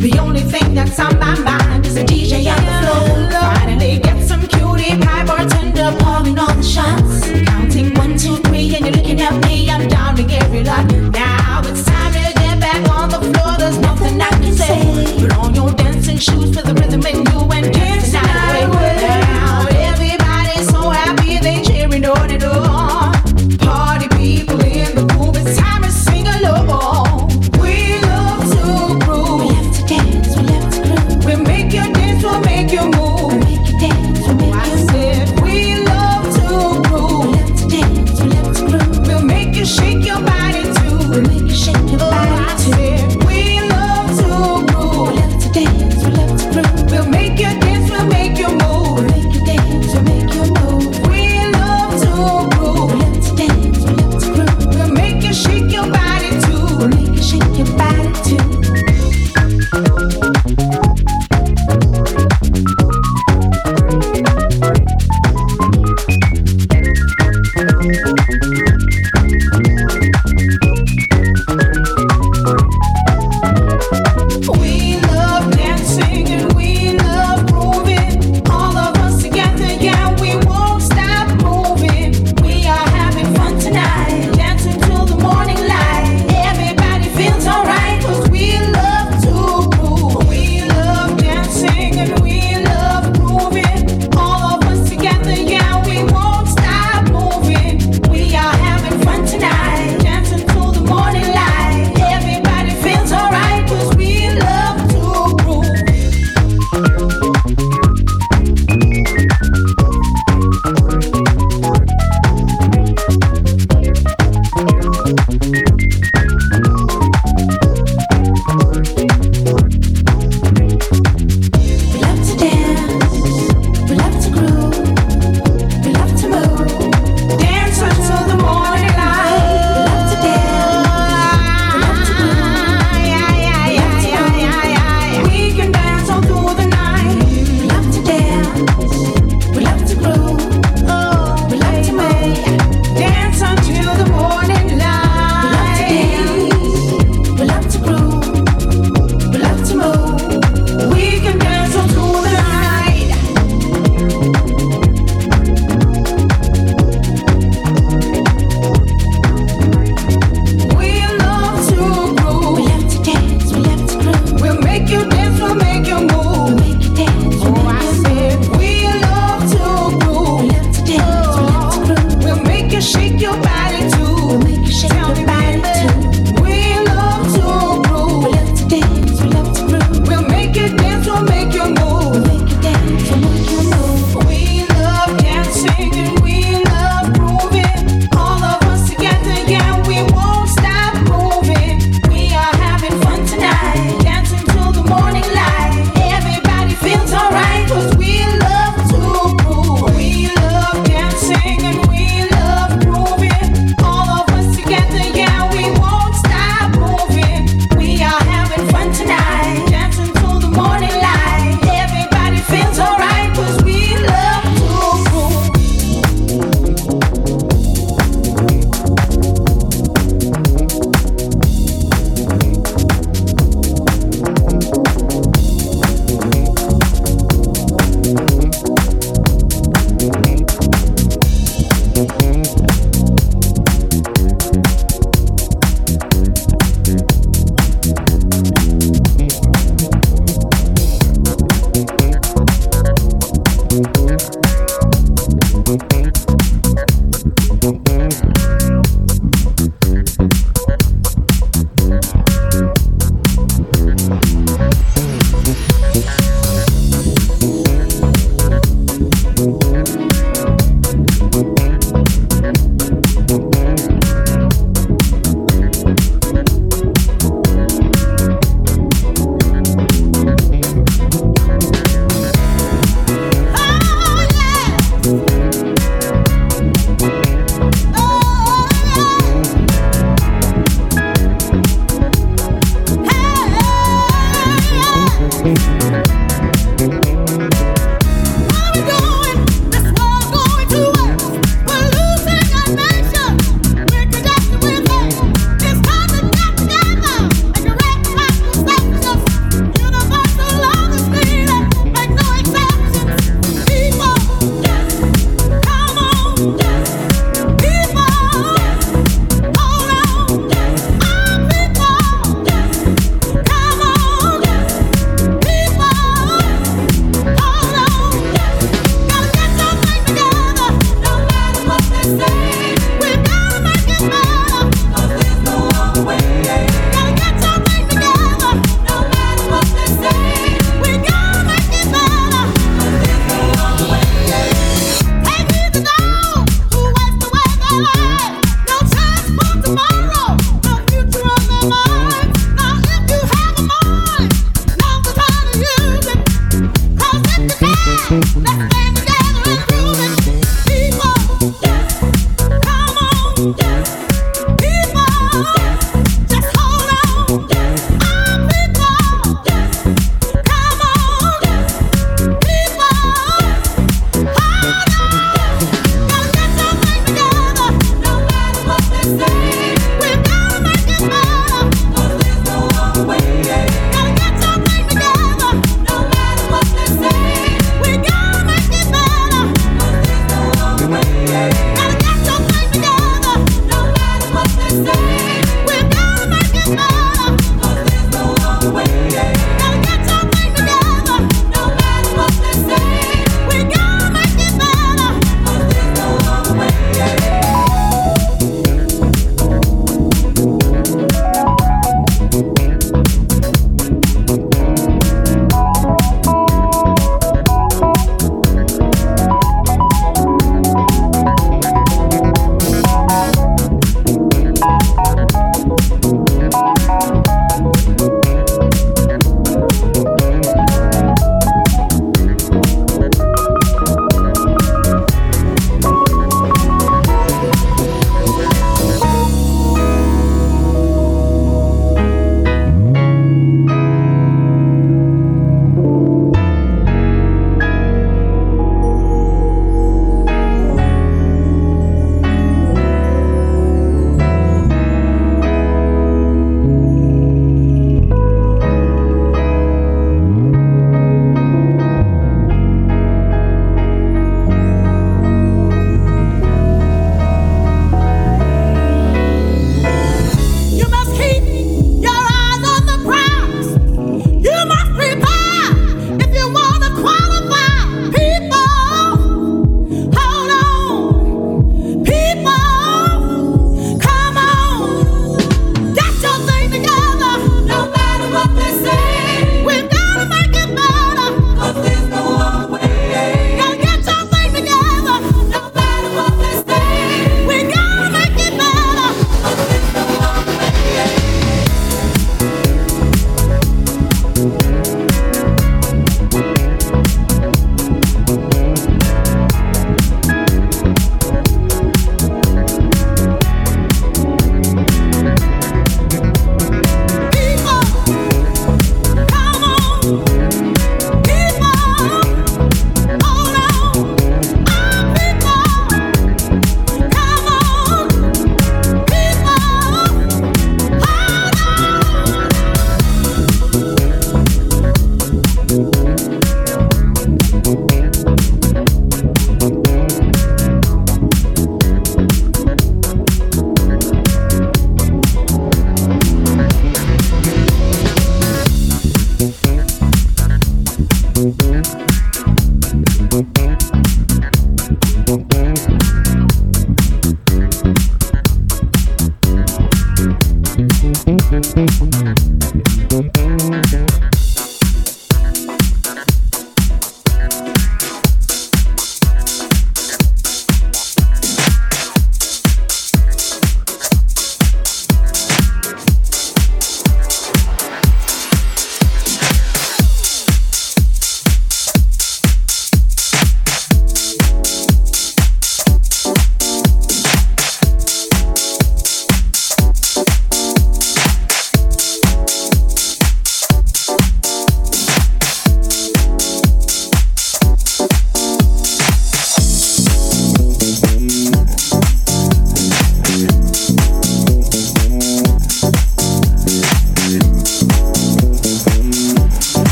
The only thing that's on my mind. make your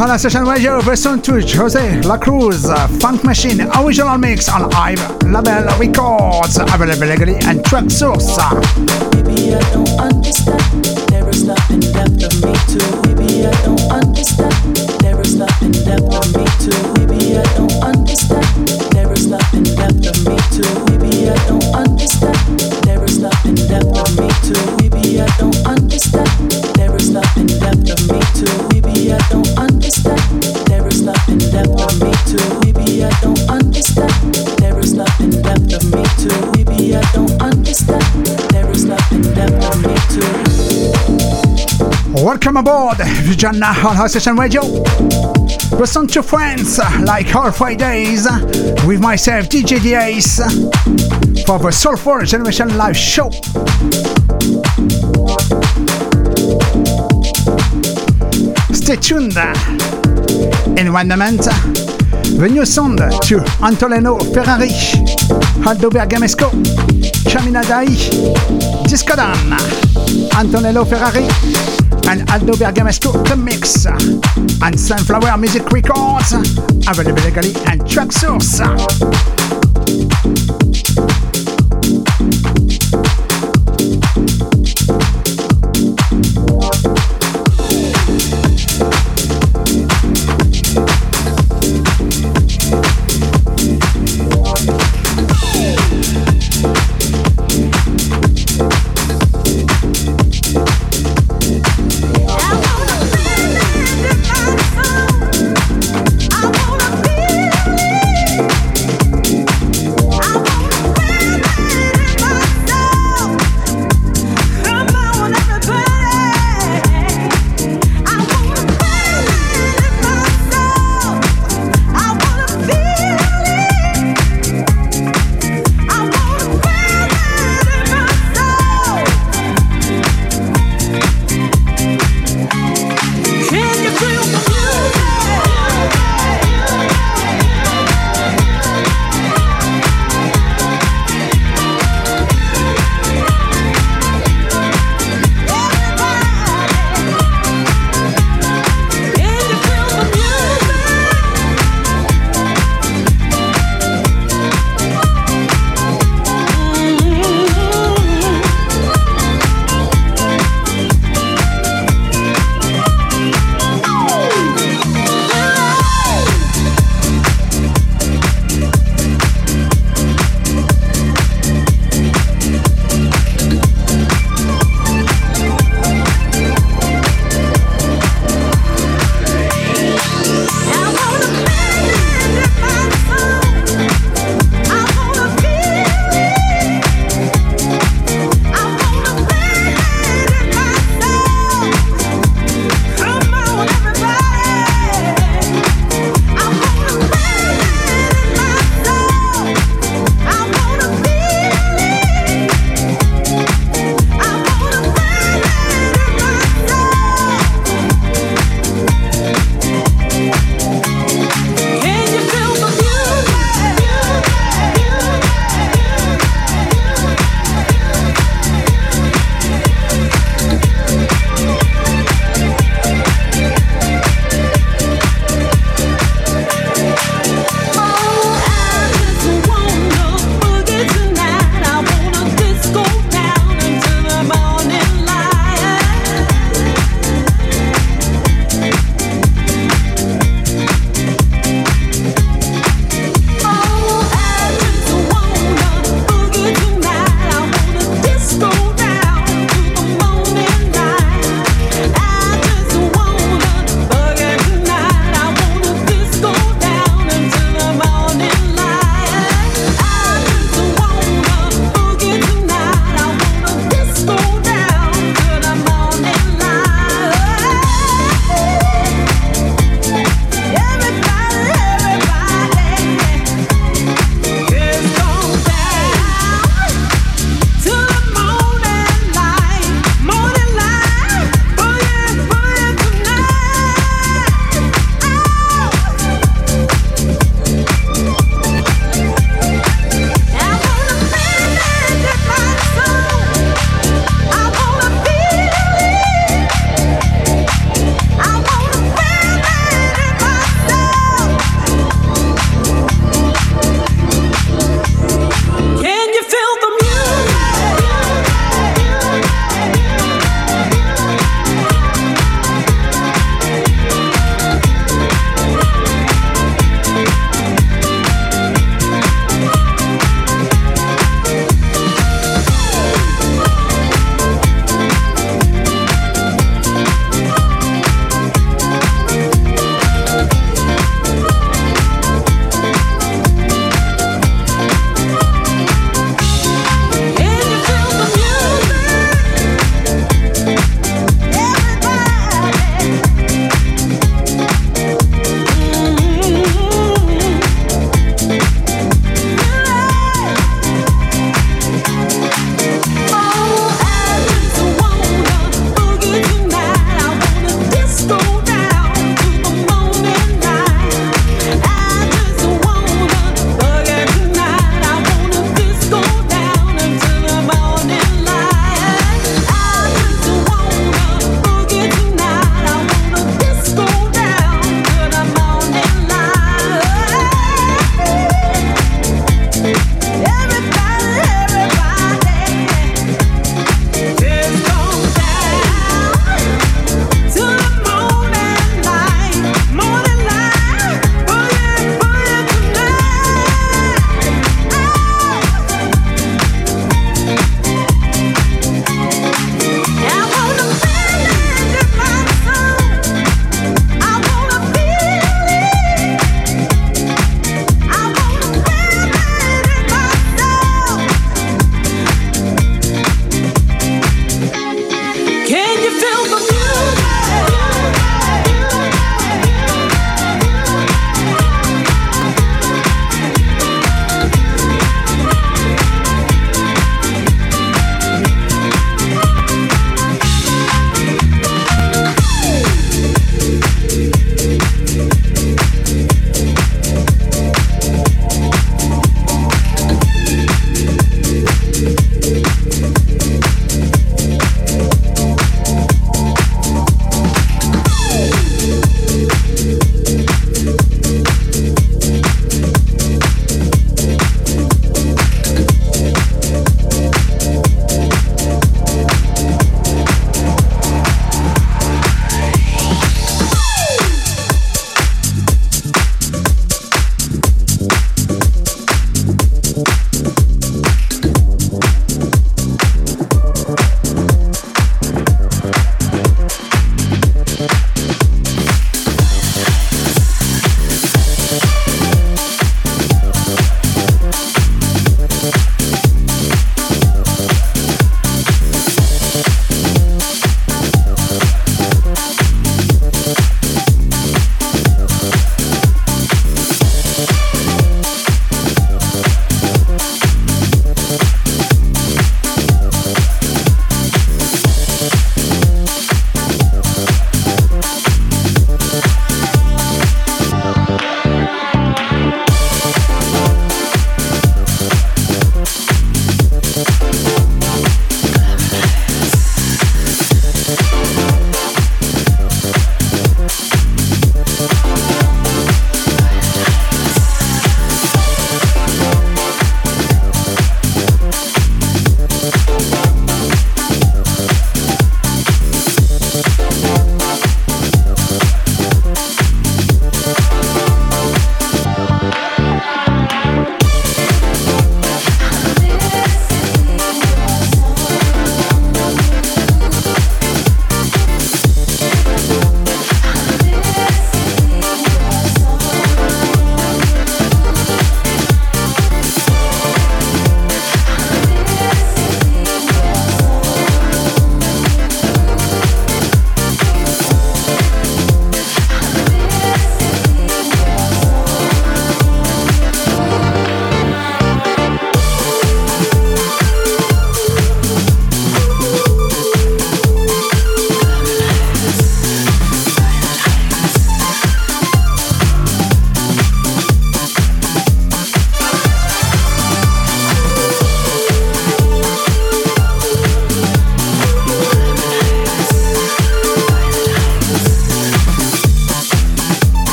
on la session radio version to Jose La Cruz uh, Funk Machine original mix on Hive Label Records available legally and Traxsource. Maybe I don't understand. There is nothing left for me to. Maybe I don't understand. Welcome aboard, Vijana on House Session Radio. Listen to friends like all Fridays with myself, DJ Diaz, for the Soulful Generation Live Show. Stay tuned. In one moment, the new sound to Antonello Ferrari, Aldo Bergamesco, Chamina Dai, Disco Dan, Antonello Ferrari, and Aldo Bergamesco The Mix and Sunflower Music Records available legally and Traxsource. Oh.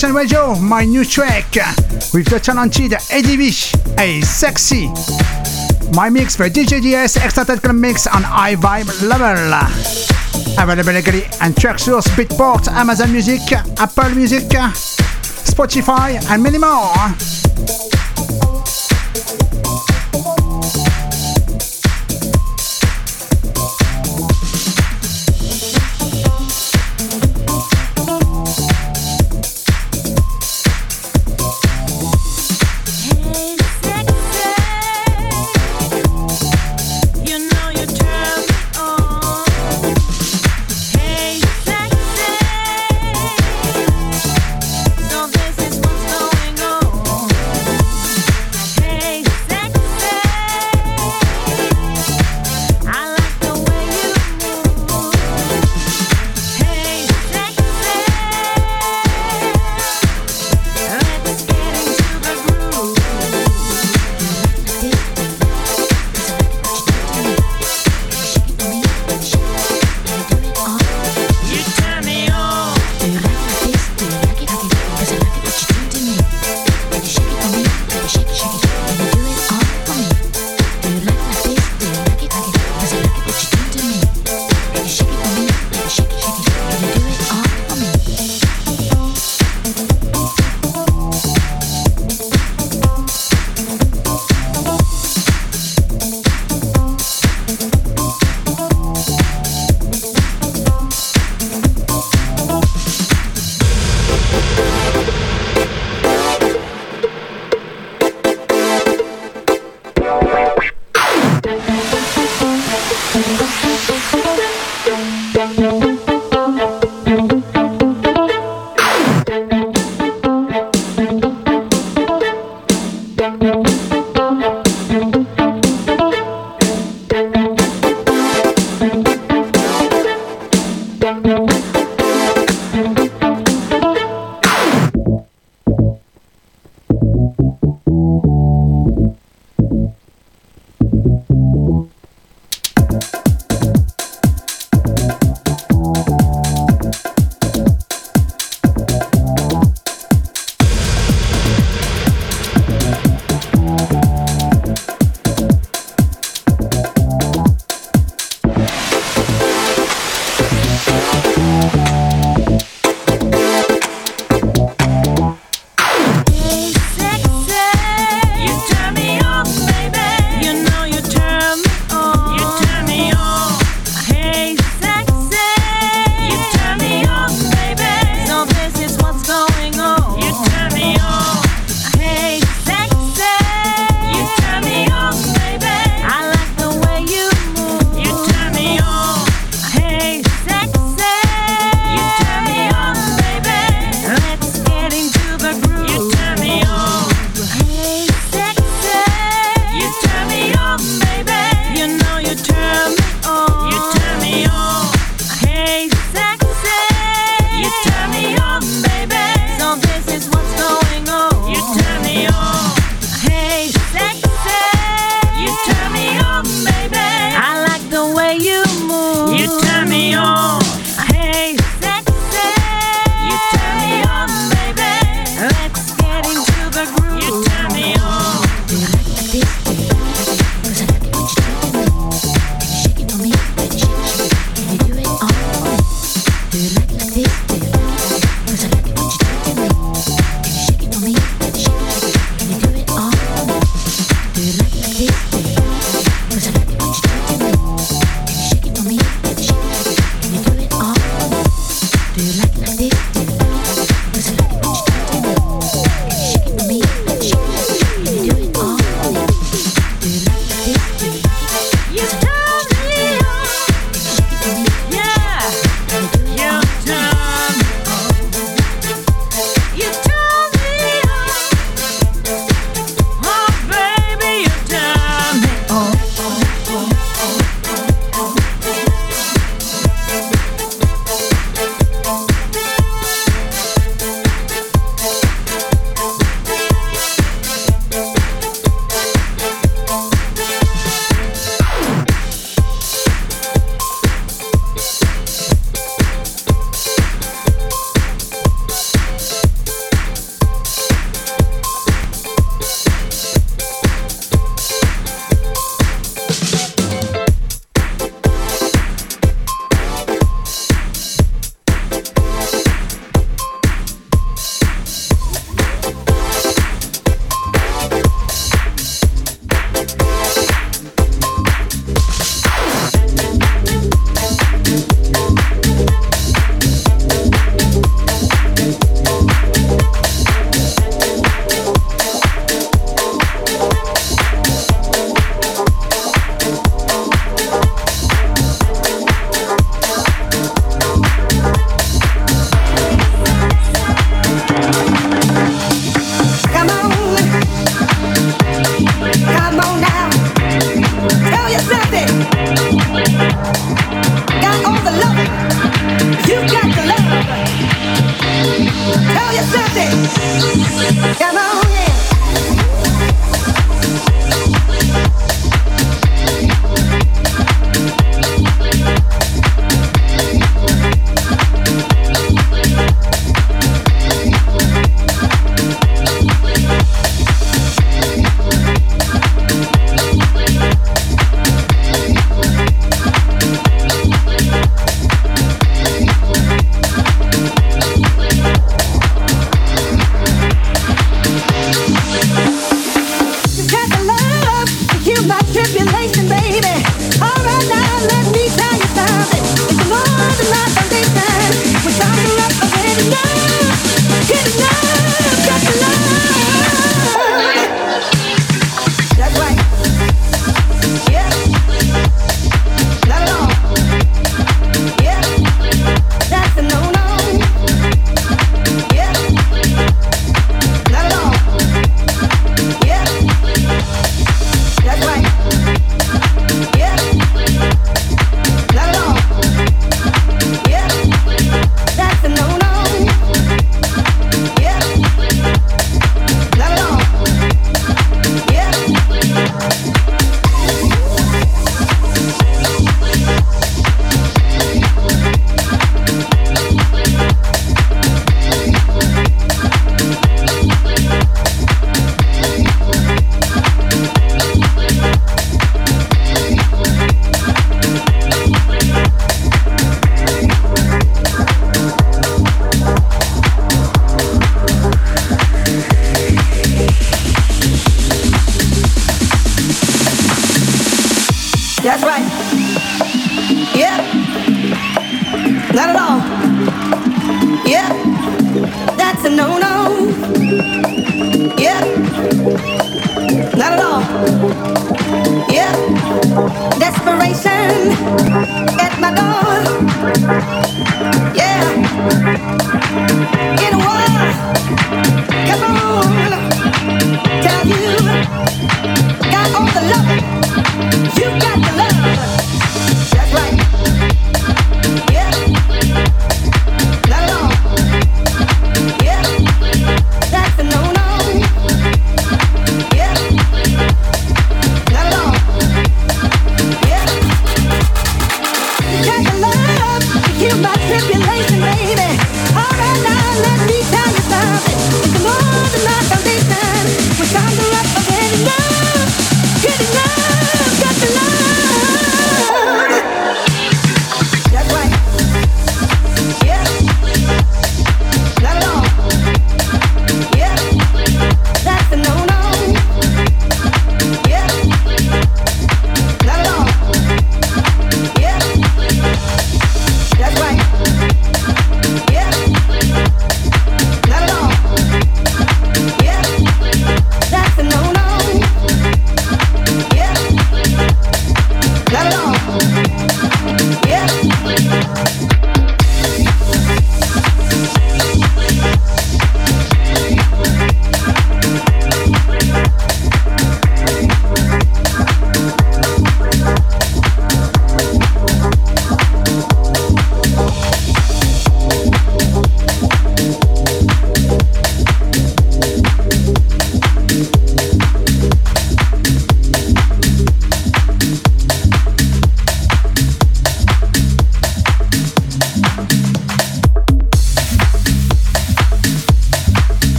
Radio, my new track with the talented Bish, a sexy. My mix for DJ DS technical mix on high vibe level. Available legally and Traxsource, Beatport, Amazon Music, Apple Music, Spotify, and many more.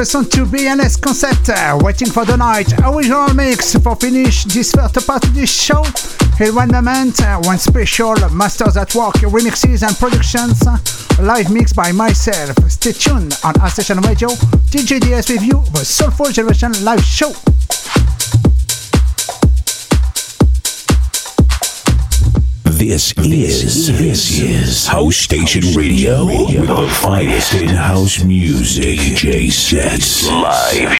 Version 2 BNS concept. Uh, waiting for the night. Original mix for finish this first part of this show. Here one moment, uh, one special Masters at Work remixes and productions. Live mix by myself. Stay tuned on House Station Radio. DJDS with you, the Soulful Generation live show. This is this is House Station Radio with the finest in house music. J Sets live